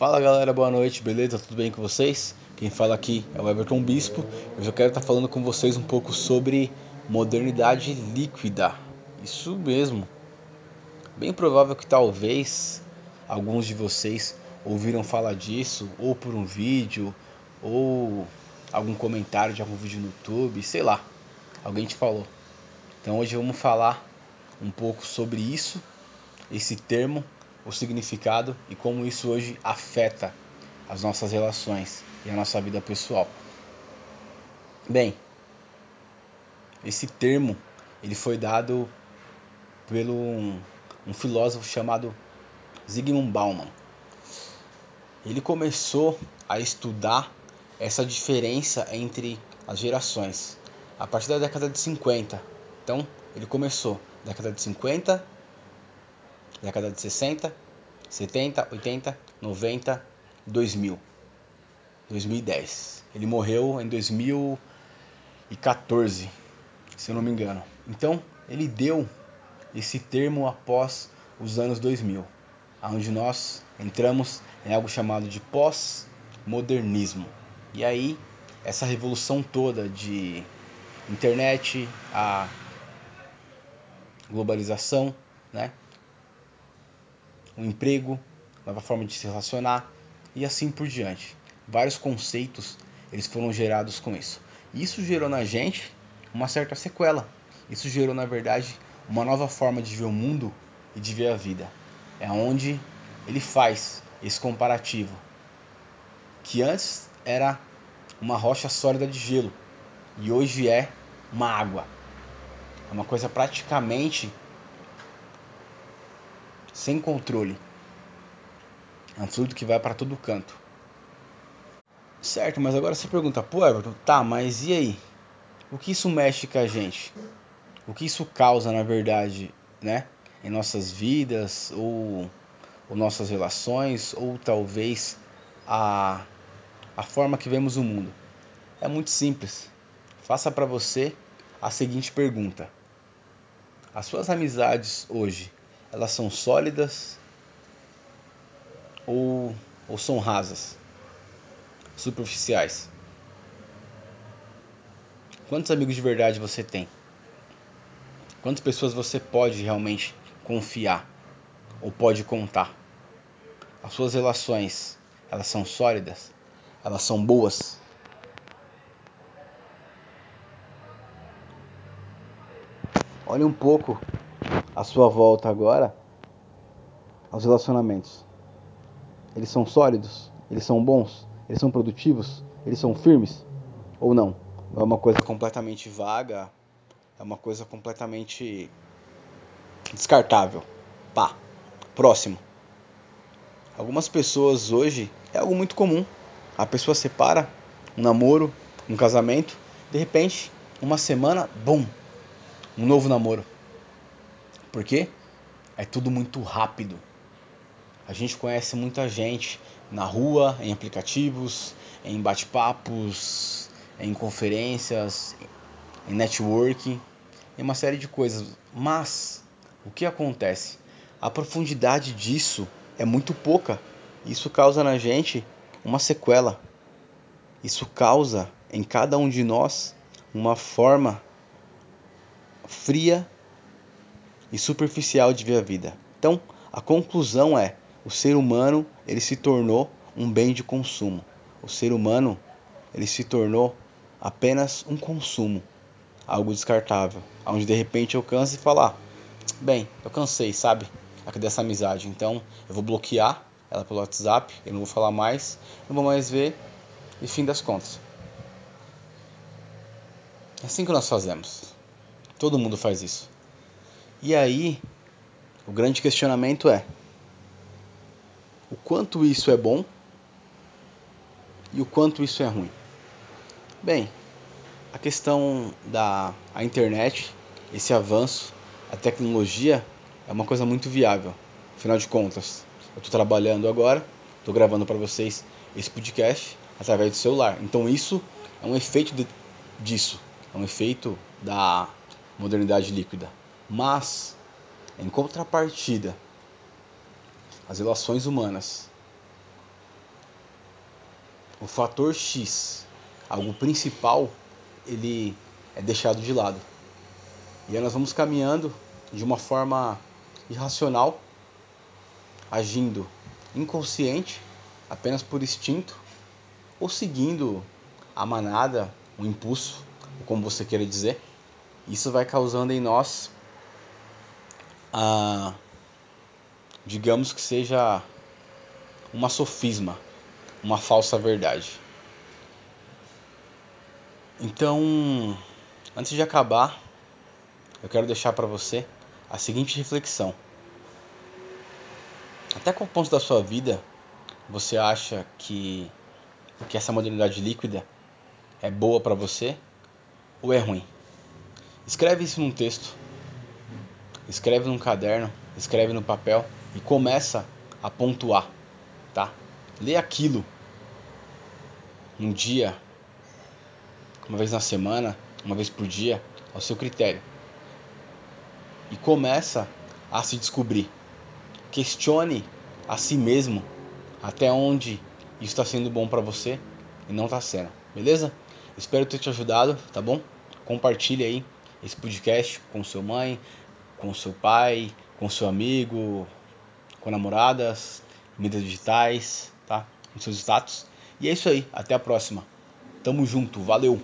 Fala galera, boa noite, beleza? Tudo bem com vocês? Quem fala aqui é o Everton Bispo. Eu quero estar falando com vocês um pouco sobre modernidade líquida. Isso mesmo. Bem provável que talvez alguns de vocês ouviram falar disso ou por um vídeo ou algum comentário de algum vídeo no YouTube, sei lá. Alguém te falou. Então hoje vamos falar um pouco sobre isso, esse termo o significado e como isso hoje afeta as nossas relações e a nossa vida pessoal. Bem, esse termo ele foi dado pelo um, um filósofo chamado Zygmunt Bauman. Ele começou a estudar essa diferença entre as gerações a partir da década de 50. Então, ele começou década de 50 década de 60, 70, 80, 90, 2000, 2010. Ele morreu em 2014, se eu não me engano. Então, ele deu esse termo após os anos 2000, onde nós entramos em algo chamado de pós-modernismo. E aí, essa revolução toda de internet, a globalização, né? Um emprego, nova forma de se relacionar e assim por diante. Vários conceitos eles foram gerados com isso. Isso gerou na gente uma certa sequela. Isso gerou, na verdade, uma nova forma de ver o mundo e de ver a vida. É onde ele faz esse comparativo que antes era uma rocha sólida de gelo e hoje é uma água. É uma coisa praticamente sem controle. É um fluido que vai para todo canto. Certo, mas agora você pergunta, pô Everton, tá, mas e aí? O que isso mexe com a gente? O que isso causa, na verdade, né? Em nossas vidas, ou, ou nossas relações, ou talvez a, a forma que vemos o mundo? É muito simples. Faça para você a seguinte pergunta: As suas amizades hoje elas são sólidas ou, ou são rasas, superficiais? Quantos amigos de verdade você tem? Quantas pessoas você pode realmente confiar ou pode contar? As suas relações, elas são sólidas? Elas são boas? Olhe um pouco a sua volta agora aos relacionamentos. Eles são sólidos? Eles são bons? Eles são produtivos? Eles são firmes? Ou não? É uma coisa completamente vaga, é uma coisa completamente descartável. Pá, próximo. Algumas pessoas hoje é algo muito comum. A pessoa separa um namoro, um casamento, de repente, uma semana, bum, um novo namoro. Por quê? É tudo muito rápido. A gente conhece muita gente na rua, em aplicativos, em bate-papos, em conferências, em networking, em uma série de coisas. Mas o que acontece? A profundidade disso é muito pouca. Isso causa na gente uma sequela. Isso causa em cada um de nós uma forma fria e superficial de ver a vida. Então, a conclusão é: o ser humano ele se tornou um bem de consumo. O ser humano ele se tornou apenas um consumo, algo descartável, onde de repente eu canso e falar, ah, bem, eu cansei, sabe? Aqui dessa amizade, então eu vou bloquear ela pelo WhatsApp, eu não vou falar mais, não vou mais ver e fim das contas. É assim que nós fazemos. Todo mundo faz isso. E aí, o grande questionamento é: o quanto isso é bom e o quanto isso é ruim? Bem, a questão da a internet, esse avanço, a tecnologia é uma coisa muito viável. Afinal de contas, eu estou trabalhando agora, estou gravando para vocês esse podcast através do celular. Então isso é um efeito de, disso, é um efeito da modernidade líquida. Mas, em contrapartida, as relações humanas o fator X, algo principal, ele é deixado de lado. E aí nós vamos caminhando de uma forma irracional, agindo inconsciente, apenas por instinto, ou seguindo a manada, o impulso, como você queira dizer. Isso vai causando em nós a digamos que seja uma sofisma, uma falsa verdade. Então, antes de acabar, eu quero deixar para você a seguinte reflexão. Até qual ponto da sua vida você acha que, que essa modalidade líquida é boa para você ou é ruim? Escreve isso num texto, escreve num caderno, escreve no papel e começa a pontuar, tá? Lê aquilo um dia, uma vez na semana, uma vez por dia, ao seu critério. E começa a se descobrir. Questione a si mesmo até onde isso está sendo bom para você e não está sendo, beleza? Espero ter te ajudado, tá bom? Compartilhe aí esse podcast com sua mãe, com seu pai, com seu amigo, com namoradas, mídias digitais, tá? Com seus status. E é isso aí, até a próxima. Tamo junto, valeu!